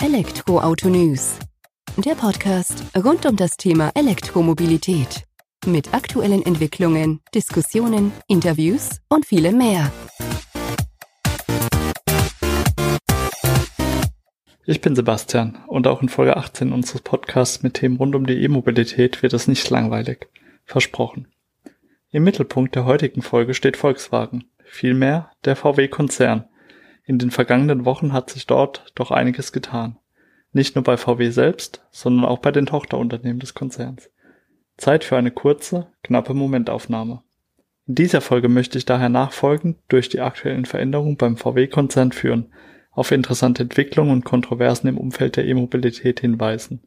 Elektroauto News. Der Podcast rund um das Thema Elektromobilität. Mit aktuellen Entwicklungen, Diskussionen, Interviews und vielem mehr. Ich bin Sebastian und auch in Folge 18 unseres Podcasts mit Themen rund um die E-Mobilität wird es nicht langweilig. Versprochen. Im Mittelpunkt der heutigen Folge steht Volkswagen, vielmehr der VW-Konzern. In den vergangenen Wochen hat sich dort doch einiges getan. Nicht nur bei VW selbst, sondern auch bei den Tochterunternehmen des Konzerns. Zeit für eine kurze, knappe Momentaufnahme. In dieser Folge möchte ich daher nachfolgend durch die aktuellen Veränderungen beim VW-Konzern führen, auf interessante Entwicklungen und Kontroversen im Umfeld der E-Mobilität hinweisen.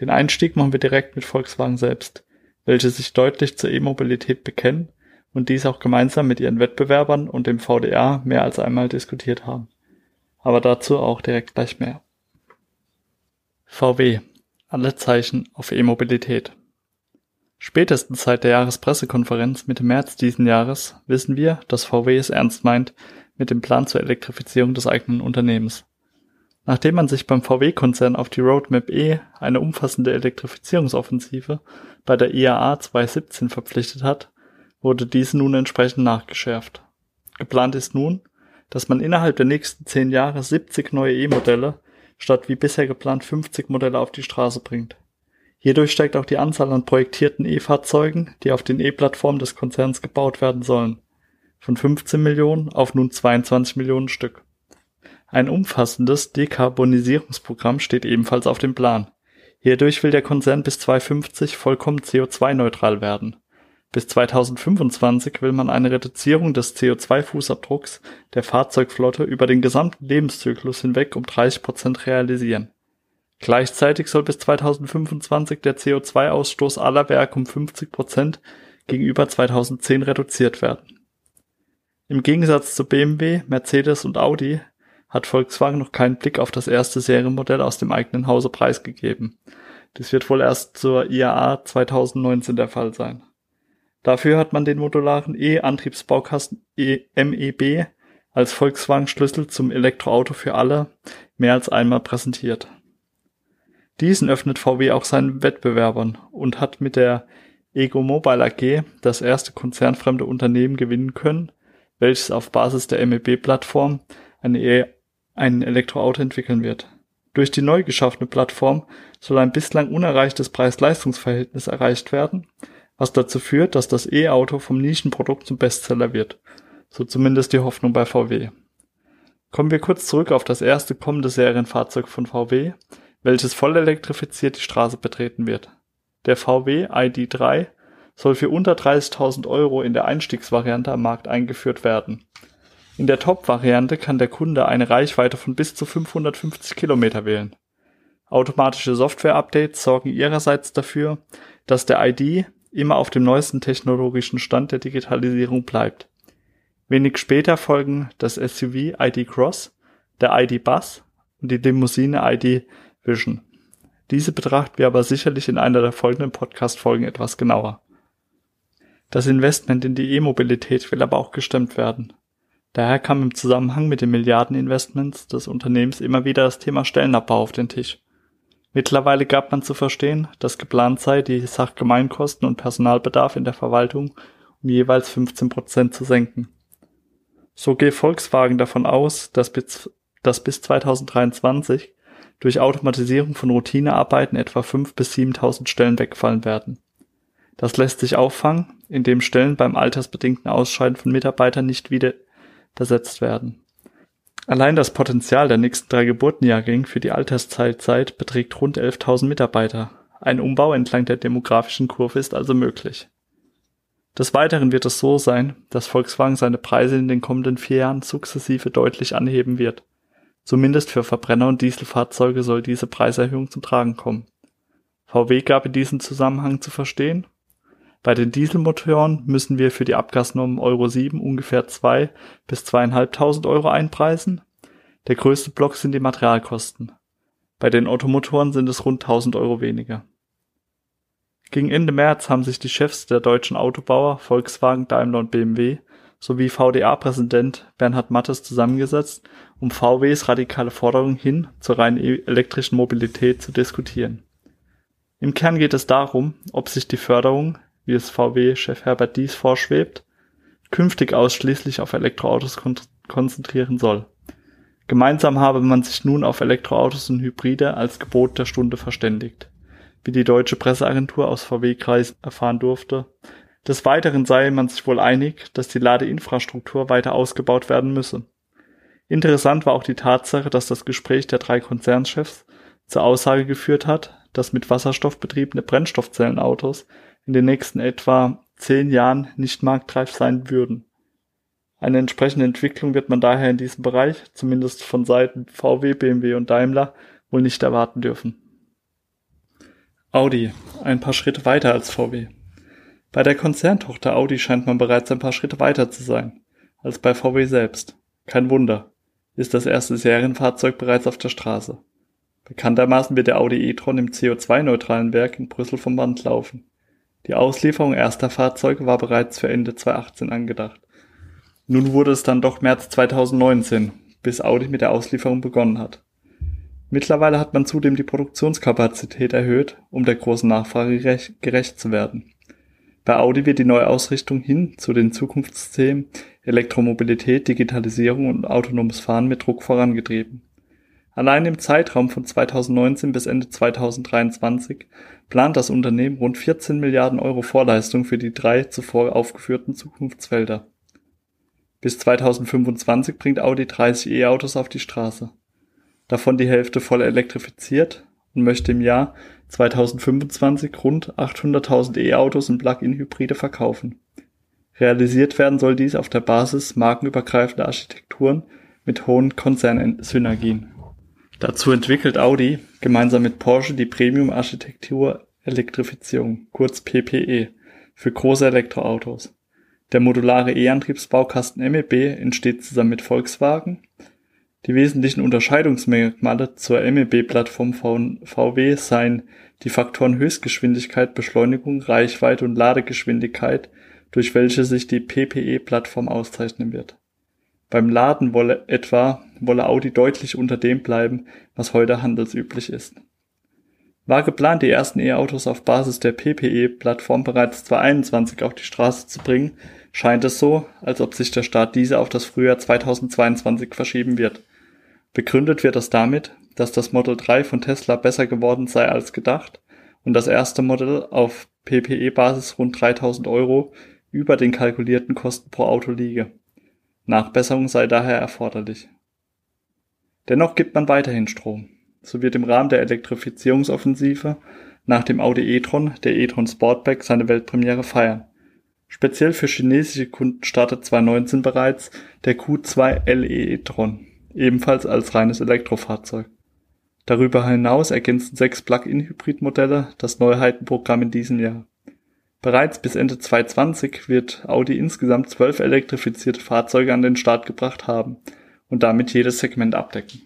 Den Einstieg machen wir direkt mit Volkswagen selbst welche sich deutlich zur E-Mobilität bekennen und dies auch gemeinsam mit ihren Wettbewerbern und dem VDA mehr als einmal diskutiert haben. Aber dazu auch direkt gleich mehr. VW. Alle Zeichen auf E-Mobilität. Spätestens seit der Jahrespressekonferenz Mitte März diesen Jahres wissen wir, dass VW es ernst meint mit dem Plan zur Elektrifizierung des eigenen Unternehmens. Nachdem man sich beim VW-Konzern auf die Roadmap E eine umfassende Elektrifizierungsoffensive bei der IAA 2017 verpflichtet hat, wurde diese nun entsprechend nachgeschärft. Geplant ist nun, dass man innerhalb der nächsten zehn Jahre 70 neue E-Modelle statt wie bisher geplant 50 Modelle auf die Straße bringt. Hierdurch steigt auch die Anzahl an projektierten E-Fahrzeugen, die auf den E-Plattformen des Konzerns gebaut werden sollen, von 15 Millionen auf nun 22 Millionen Stück. Ein umfassendes Dekarbonisierungsprogramm steht ebenfalls auf dem Plan. Hierdurch will der Konzern bis 2050 vollkommen CO2-neutral werden. Bis 2025 will man eine Reduzierung des CO2-Fußabdrucks der Fahrzeugflotte über den gesamten Lebenszyklus hinweg um 30 Prozent realisieren. Gleichzeitig soll bis 2025 der CO2-Ausstoß aller Werke um 50 Prozent gegenüber 2010 reduziert werden. Im Gegensatz zu BMW, Mercedes und Audi hat Volkswagen noch keinen Blick auf das erste Serienmodell aus dem eigenen Hause preisgegeben. Dies wird wohl erst zur IAA 2019 der Fall sein. Dafür hat man den modularen E-Antriebsbaukasten e MEB als Volkswagen-Schlüssel zum Elektroauto für alle mehr als einmal präsentiert. Diesen öffnet VW auch seinen Wettbewerbern und hat mit der Ego Mobile AG das erste konzernfremde Unternehmen gewinnen können, welches auf Basis der MEB-Plattform eine e ein Elektroauto entwickeln wird. Durch die neu geschaffene Plattform soll ein bislang unerreichtes Preis-Leistungs-Verhältnis erreicht werden, was dazu führt, dass das E-Auto vom Nischenprodukt zum Bestseller wird. So zumindest die Hoffnung bei VW. Kommen wir kurz zurück auf das erste kommende Serienfahrzeug von VW, welches voll elektrifiziert die Straße betreten wird. Der VW ID3 soll für unter 30.000 Euro in der Einstiegsvariante am Markt eingeführt werden. In der Top-Variante kann der Kunde eine Reichweite von bis zu 550 Kilometer wählen. Automatische Software-Updates sorgen ihrerseits dafür, dass der ID immer auf dem neuesten technologischen Stand der Digitalisierung bleibt. Wenig später folgen das SUV ID Cross, der ID Bus und die Limousine ID Vision. Diese betrachten wir aber sicherlich in einer der folgenden Podcast-Folgen etwas genauer. Das Investment in die E-Mobilität will aber auch gestemmt werden. Daher kam im Zusammenhang mit den Milliardeninvestments des Unternehmens immer wieder das Thema Stellenabbau auf den Tisch. Mittlerweile gab man zu verstehen, dass geplant sei, die Sachgemeinkosten und Personalbedarf in der Verwaltung um jeweils 15 Prozent zu senken. So geht Volkswagen davon aus, dass bis, dass bis 2023 durch Automatisierung von Routinearbeiten etwa 5.000 bis 7.000 Stellen wegfallen werden. Das lässt sich auffangen, indem Stellen beim altersbedingten Ausscheiden von Mitarbeitern nicht wieder ersetzt werden. Allein das Potenzial der nächsten drei Geburtenjahrgänge für die Altersteilzeit beträgt rund 11.000 Mitarbeiter. Ein Umbau entlang der demografischen Kurve ist also möglich. Des Weiteren wird es so sein, dass Volkswagen seine Preise in den kommenden vier Jahren sukzessive deutlich anheben wird. Zumindest für Verbrenner- und Dieselfahrzeuge soll diese Preiserhöhung zum Tragen kommen. VW gab in diesem Zusammenhang zu verstehen, bei den Dieselmotoren müssen wir für die Abgasnorm Euro 7 ungefähr 2 bis 2.500 Euro einpreisen. Der größte Block sind die Materialkosten. Bei den Automotoren sind es rund 1000 Euro weniger. Gegen Ende März haben sich die Chefs der deutschen Autobauer Volkswagen, Daimler und BMW sowie VDA-Präsident Bernhard Mattes zusammengesetzt, um VWs radikale Forderung hin zur rein elektrischen Mobilität zu diskutieren. Im Kern geht es darum, ob sich die Förderung, wie es VW-Chef Herbert Dies vorschwebt, künftig ausschließlich auf Elektroautos kon konzentrieren soll. Gemeinsam habe man sich nun auf Elektroautos und Hybride als Gebot der Stunde verständigt, wie die deutsche Presseagentur aus VW-Kreis erfahren durfte. Des Weiteren sei man sich wohl einig, dass die Ladeinfrastruktur weiter ausgebaut werden müsse. Interessant war auch die Tatsache, dass das Gespräch der drei Konzernchefs zur Aussage geführt hat, dass mit Wasserstoff betriebene Brennstoffzellenautos in den nächsten etwa zehn Jahren nicht marktreif sein würden. Eine entsprechende Entwicklung wird man daher in diesem Bereich, zumindest von Seiten VW, BMW und Daimler, wohl nicht erwarten dürfen. Audi, ein paar Schritte weiter als VW. Bei der Konzerntochter Audi scheint man bereits ein paar Schritte weiter zu sein, als bei VW selbst. Kein Wunder, ist das erste Serienfahrzeug bereits auf der Straße. Bekanntermaßen wird der Audi e-tron im CO2-neutralen Werk in Brüssel vom Band laufen. Die Auslieferung erster Fahrzeuge war bereits für Ende 2018 angedacht. Nun wurde es dann doch März 2019, bis Audi mit der Auslieferung begonnen hat. Mittlerweile hat man zudem die Produktionskapazität erhöht, um der großen Nachfrage gerecht zu werden. Bei Audi wird die Neuausrichtung hin zu den Zukunftsthemen Elektromobilität, Digitalisierung und autonomes Fahren mit Druck vorangetrieben. Allein im Zeitraum von 2019 bis Ende 2023 plant das Unternehmen rund 14 Milliarden Euro Vorleistung für die drei zuvor aufgeführten Zukunftsfelder. Bis 2025 bringt Audi 30 E-Autos auf die Straße, davon die Hälfte voll elektrifiziert und möchte im Jahr 2025 rund 800.000 E-Autos und Plug-in-Hybride verkaufen. Realisiert werden soll dies auf der Basis markenübergreifender Architekturen mit hohen Konzernsynergien. Dazu entwickelt Audi gemeinsam mit Porsche die Premium-Architektur Elektrifizierung, kurz PPE, für große Elektroautos. Der modulare E-Antriebsbaukasten MEB entsteht zusammen mit Volkswagen. Die wesentlichen Unterscheidungsmerkmale zur MEB-Plattform von VW seien die Faktoren Höchstgeschwindigkeit, Beschleunigung, Reichweite und Ladegeschwindigkeit, durch welche sich die PPE-Plattform auszeichnen wird. Beim Laden wolle etwa wolle Audi deutlich unter dem bleiben, was heute handelsüblich ist. War geplant, die ersten E-Autos auf Basis der PPE-Plattform bereits 2021 auf die Straße zu bringen, scheint es so, als ob sich der Start dieser auf das Frühjahr 2022 verschieben wird. Begründet wird das damit, dass das Model 3 von Tesla besser geworden sei als gedacht und das erste Modell auf PPE-Basis rund 3000 Euro über den kalkulierten Kosten pro Auto liege. Nachbesserung sei daher erforderlich. Dennoch gibt man weiterhin Strom. So wird im Rahmen der Elektrifizierungsoffensive nach dem Audi e-tron der e-tron Sportback seine Weltpremiere feiern. Speziell für chinesische Kunden startet 2019 bereits der Q2 LE e-tron, ebenfalls als reines Elektrofahrzeug. Darüber hinaus ergänzen sechs Plug-in-Hybrid-Modelle das Neuheitenprogramm in diesem Jahr. Bereits bis Ende 2020 wird Audi insgesamt zwölf elektrifizierte Fahrzeuge an den Start gebracht haben und damit jedes Segment abdecken.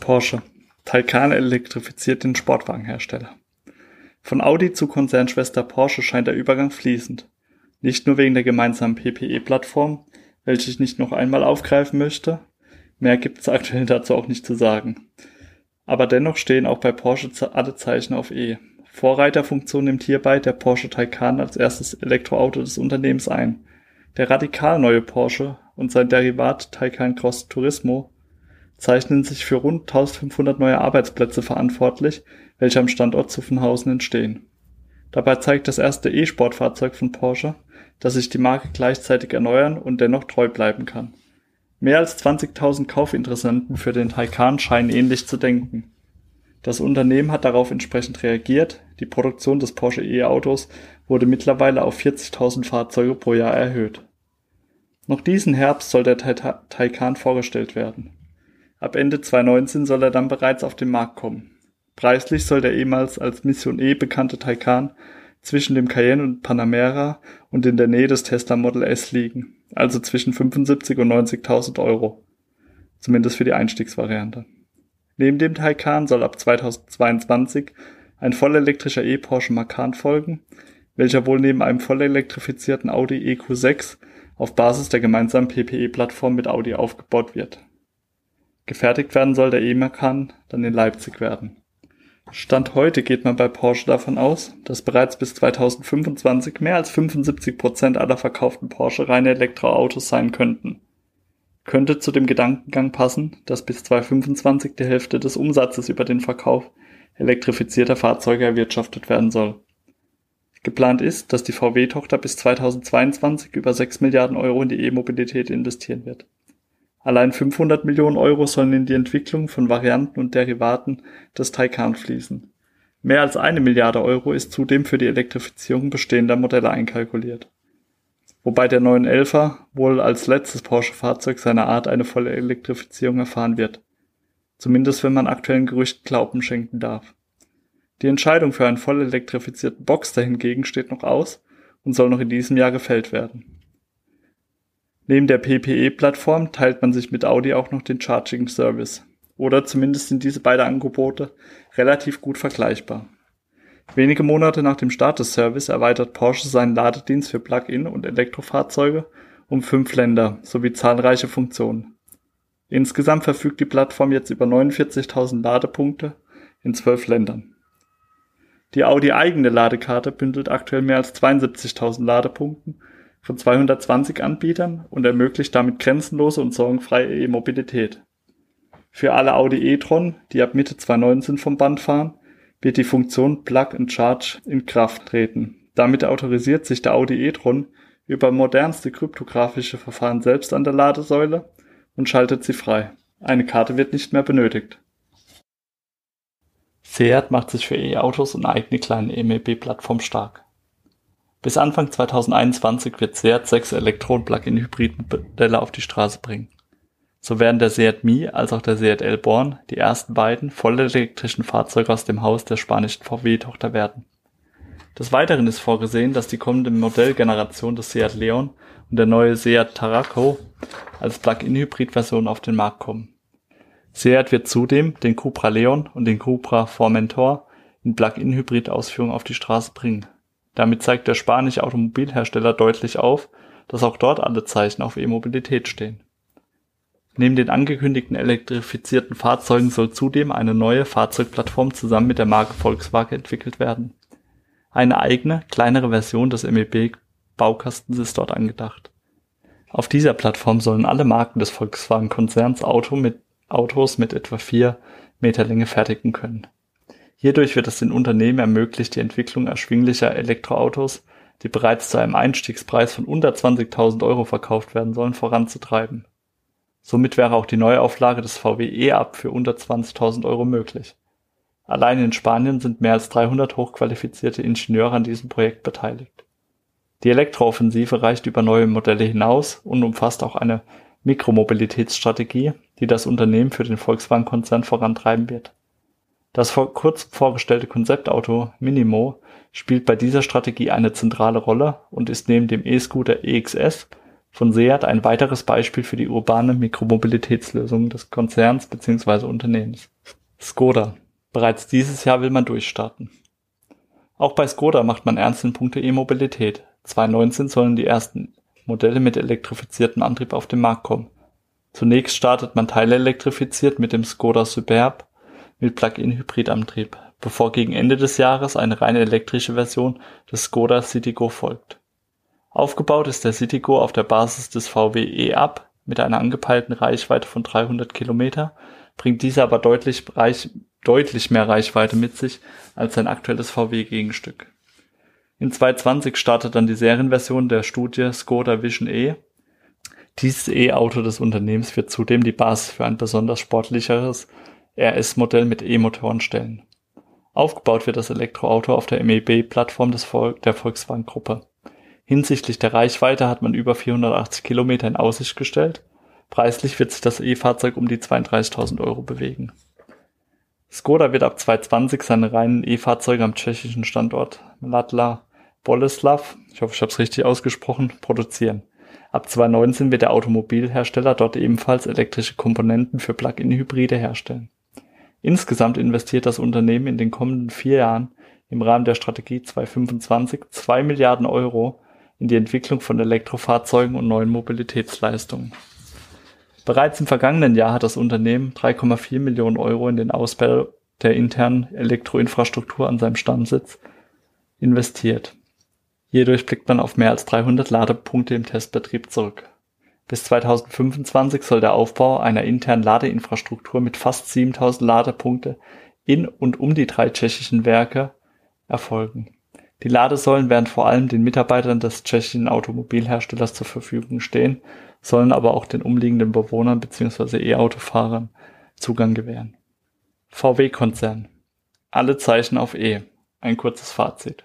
Porsche. Taycan elektrifiziert den Sportwagenhersteller. Von Audi zu Konzernschwester Porsche scheint der Übergang fließend. Nicht nur wegen der gemeinsamen PPE-Plattform, welche ich nicht noch einmal aufgreifen möchte. Mehr gibt es aktuell dazu auch nicht zu sagen. Aber dennoch stehen auch bei Porsche alle Zeichen auf E. Vorreiterfunktion nimmt hierbei der Porsche Taycan als erstes Elektroauto des Unternehmens ein. Der radikal neue Porsche und sein Derivat Taycan Cross Turismo zeichnen sich für rund 1500 neue Arbeitsplätze verantwortlich, welche am Standort Zuffenhausen entstehen. Dabei zeigt das erste E-Sportfahrzeug von Porsche, dass sich die Marke gleichzeitig erneuern und dennoch treu bleiben kann. Mehr als 20.000 Kaufinteressenten für den Taycan scheinen ähnlich zu denken. Das Unternehmen hat darauf entsprechend reagiert, die Produktion des Porsche E-Autos wurde mittlerweile auf 40.000 Fahrzeuge pro Jahr erhöht. Noch diesen Herbst soll der Taycan vorgestellt werden. Ab Ende 2019 soll er dann bereits auf den Markt kommen. Preislich soll der ehemals als Mission E bekannte Taycan zwischen dem Cayenne und Panamera und in der Nähe des Tesla Model S liegen, also zwischen 75 und 90.000 Euro. Zumindest für die Einstiegsvariante. Neben dem Taycan soll ab 2022 ein vollelektrischer E-Porsche Macan folgen, welcher wohl neben einem voll elektrifizierten Audi EQ6 auf Basis der gemeinsamen PPE-Plattform mit Audi aufgebaut wird. Gefertigt werden soll der E-Macan dann in Leipzig werden. Stand heute geht man bei Porsche davon aus, dass bereits bis 2025 mehr als 75 Prozent aller verkauften Porsche reine Elektroautos sein könnten. Könnte zu dem Gedankengang passen, dass bis 2025 die Hälfte des Umsatzes über den Verkauf elektrifizierter Fahrzeuge erwirtschaftet werden soll. Geplant ist, dass die VW-Tochter bis 2022 über 6 Milliarden Euro in die E-Mobilität investieren wird. Allein 500 Millionen Euro sollen in die Entwicklung von Varianten und Derivaten des Taycan fließen. Mehr als eine Milliarde Euro ist zudem für die Elektrifizierung bestehender Modelle einkalkuliert. Wobei der 911er wohl als letztes Porsche-Fahrzeug seiner Art eine volle Elektrifizierung erfahren wird. Zumindest wenn man aktuellen Gerüchten Glauben schenken darf. Die Entscheidung für einen voll elektrifizierten Boxster hingegen steht noch aus und soll noch in diesem Jahr gefällt werden. Neben der PPE-Plattform teilt man sich mit Audi auch noch den Charging Service. Oder zumindest sind diese beiden Angebote relativ gut vergleichbar. Wenige Monate nach dem Start des Service erweitert Porsche seinen Ladedienst für Plug-in und Elektrofahrzeuge um fünf Länder sowie zahlreiche Funktionen. Insgesamt verfügt die Plattform jetzt über 49.000 Ladepunkte in zwölf Ländern. Die Audi eigene Ladekarte bündelt aktuell mehr als 72.000 Ladepunkten von 220 Anbietern und ermöglicht damit grenzenlose und sorgenfreie E-Mobilität. Für alle Audi e-tron, die ab Mitte 2019 vom Band fahren, wird die Funktion Plug and Charge in Kraft treten. Damit autorisiert sich der Audi e-tron über modernste kryptografische Verfahren selbst an der Ladesäule und schaltet sie frei. Eine Karte wird nicht mehr benötigt. Seat macht sich für E-Autos und eigene kleine MEB-Plattform stark. Bis Anfang 2021 wird Seat sechs Elektron-Plug-in-Hybrid-Modelle auf die Straße bringen. So werden der Seat Mii als auch der Seat Elborn die ersten beiden vollelektrischen Fahrzeuge aus dem Haus der spanischen VW-Tochter werden. Des Weiteren ist vorgesehen, dass die kommende Modellgeneration des Seat Leon und der neue Seat Tarraco als Plug-in-Hybrid-Version auf den Markt kommen. Seat wird zudem den Cupra Leon und den Cupra Formentor in Plug-in-Hybrid-Ausführung auf die Straße bringen damit zeigt der spanische Automobilhersteller deutlich auf, dass auch dort alle Zeichen auf E-Mobilität stehen. Neben den angekündigten elektrifizierten Fahrzeugen soll zudem eine neue Fahrzeugplattform zusammen mit der Marke Volkswagen entwickelt werden. Eine eigene, kleinere Version des MEB-Baukastens ist dort angedacht. Auf dieser Plattform sollen alle Marken des Volkswagen-Konzerns Auto mit, Autos mit etwa vier Meter Länge fertigen können Hierdurch wird es den Unternehmen ermöglicht, die Entwicklung erschwinglicher Elektroautos, die bereits zu einem Einstiegspreis von unter 20.000 Euro verkauft werden sollen, voranzutreiben. Somit wäre auch die Neuauflage des VW E-Up für unter 20.000 Euro möglich. Allein in Spanien sind mehr als 300 hochqualifizierte Ingenieure an diesem Projekt beteiligt. Die Elektrooffensive reicht über neue Modelle hinaus und umfasst auch eine Mikromobilitätsstrategie, die das Unternehmen für den Volkswagen-Konzern vorantreiben wird. Das vor kurzem vorgestellte Konzeptauto Minimo spielt bei dieser Strategie eine zentrale Rolle und ist neben dem E-Scooter EXS von Seat ein weiteres Beispiel für die urbane Mikromobilitätslösung des Konzerns bzw. Unternehmens. Skoda. Bereits dieses Jahr will man durchstarten. Auch bei Skoda macht man ernst in puncto E-Mobilität. 2019 sollen die ersten Modelle mit elektrifiziertem Antrieb auf den Markt kommen. Zunächst startet man teilelektrifiziert mit dem Skoda Superb mit Plug-in-Hybridantrieb, bevor gegen Ende des Jahres eine rein elektrische Version des Skoda Citigo folgt. Aufgebaut ist der Citigo auf der Basis des VW e-Up mit einer angepeilten Reichweite von 300 Kilometer, bringt dieser aber deutlich, reich, deutlich mehr Reichweite mit sich als sein aktuelles VW-Gegenstück. In 2020 startet dann die Serienversion der Studie Skoda Vision E. Dieses E-Auto des Unternehmens wird zudem die Basis für ein besonders sportlicheres RS-Modell mit E-Motoren stellen. Aufgebaut wird das Elektroauto auf der MEB-Plattform der Volkswagen-Gruppe. Hinsichtlich der Reichweite hat man über 480 Kilometer in Aussicht gestellt. Preislich wird sich das E-Fahrzeug um die 32.000 Euro bewegen. Skoda wird ab 2020 seine reinen E-Fahrzeuge am tschechischen Standort Mladla Boleslav, ich hoffe, ich habe es richtig ausgesprochen, produzieren. Ab 2019 wird der Automobilhersteller dort ebenfalls elektrische Komponenten für Plug-in-Hybride herstellen. Insgesamt investiert das Unternehmen in den kommenden vier Jahren im Rahmen der Strategie 2025 zwei Milliarden Euro in die Entwicklung von Elektrofahrzeugen und neuen Mobilitätsleistungen. Bereits im vergangenen Jahr hat das Unternehmen 3,4 Millionen Euro in den Ausbau der internen Elektroinfrastruktur an seinem Stammsitz investiert. Hierdurch blickt man auf mehr als 300 Ladepunkte im Testbetrieb zurück. Bis 2025 soll der Aufbau einer internen Ladeinfrastruktur mit fast 7000 Ladepunkte in und um die drei tschechischen Werke erfolgen. Die Ladesäulen werden vor allem den Mitarbeitern des tschechischen Automobilherstellers zur Verfügung stehen, sollen aber auch den umliegenden Bewohnern bzw. E-Autofahrern Zugang gewähren. VW-Konzern. Alle Zeichen auf E. Ein kurzes Fazit.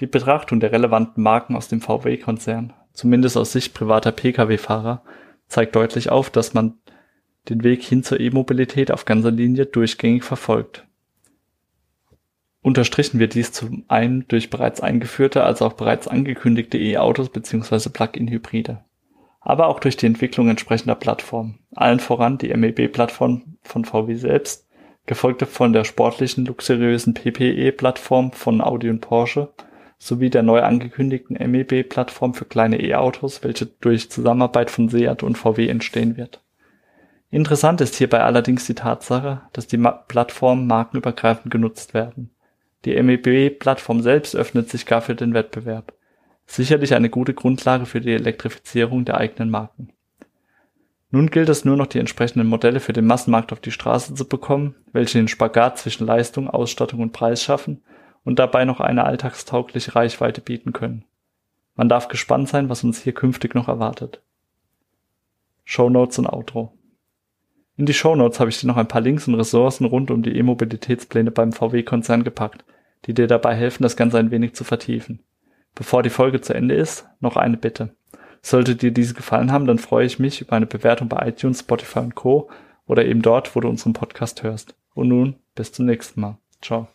Die Betrachtung der relevanten Marken aus dem VW-Konzern, zumindest aus Sicht privater Pkw-Fahrer, zeigt deutlich auf, dass man den Weg hin zur E-Mobilität auf ganzer Linie durchgängig verfolgt. Unterstrichen wird dies zum einen durch bereits eingeführte als auch bereits angekündigte E-Autos bzw. Plug-in-Hybride, aber auch durch die Entwicklung entsprechender Plattformen, allen voran die MEB-Plattform von VW selbst, gefolgt von der sportlichen, luxuriösen PPE-Plattform von Audi und Porsche sowie der neu angekündigten MEB-Plattform für kleine E-Autos, welche durch Zusammenarbeit von Seat und VW entstehen wird. Interessant ist hierbei allerdings die Tatsache, dass die Plattformen markenübergreifend genutzt werden die MEB-Plattform selbst öffnet sich gar für den Wettbewerb. Sicherlich eine gute Grundlage für die Elektrifizierung der eigenen Marken. Nun gilt es nur noch die entsprechenden Modelle für den Massenmarkt auf die Straße zu bekommen, welche den Spagat zwischen Leistung, Ausstattung und Preis schaffen und dabei noch eine alltagstaugliche Reichweite bieten können. Man darf gespannt sein, was uns hier künftig noch erwartet. Show Notes und Outro. In die Show Notes habe ich dir noch ein paar Links und Ressourcen rund um die E-Mobilitätspläne beim VW-Konzern gepackt, die dir dabei helfen, das Ganze ein wenig zu vertiefen. Bevor die Folge zu Ende ist, noch eine Bitte. Sollte dir diese gefallen haben, dann freue ich mich über eine Bewertung bei iTunes, Spotify und Co. oder eben dort, wo du unseren Podcast hörst. Und nun, bis zum nächsten Mal. Ciao.